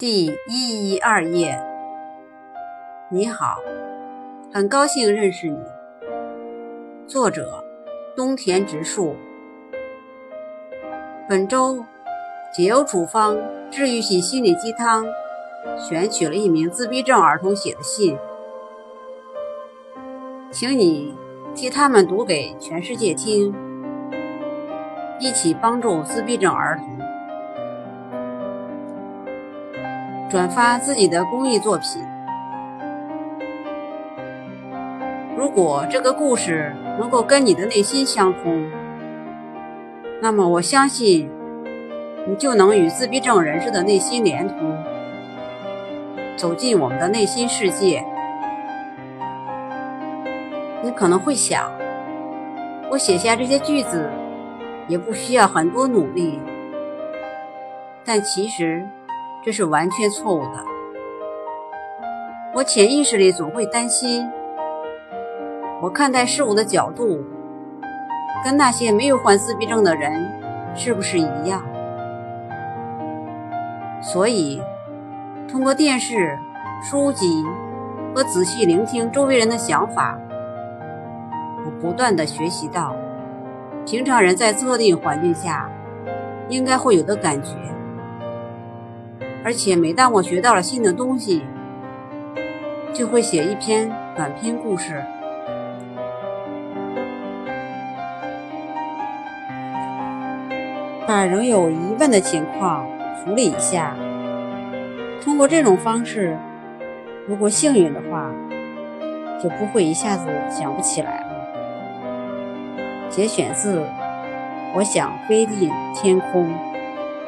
第一一二页，你好，很高兴认识你。作者：东田直树。本周解忧处方治愈系心理鸡汤选取了一名自闭症儿童写的信，请你替他们读给全世界听，一起帮助自闭症儿童。转发自己的公益作品。如果这个故事能够跟你的内心相通，那么我相信你就能与自闭症人士的内心连通，走进我们的内心世界。你可能会想，我写下这些句子也不需要很多努力，但其实。这是完全错误的。我潜意识里总会担心，我看待事物的角度跟那些没有患自闭症的人是不是一样？所以，通过电视、书籍和仔细聆听周围人的想法，我不断的学习到平常人在特定环境下应该会有的感觉。而且每当我学到了新的东西，就会写一篇短篇故事，把仍有疑问的情况处理一下。通过这种方式，如果幸运的话，就不会一下子想不起来了。节选自《我想飞进天空》。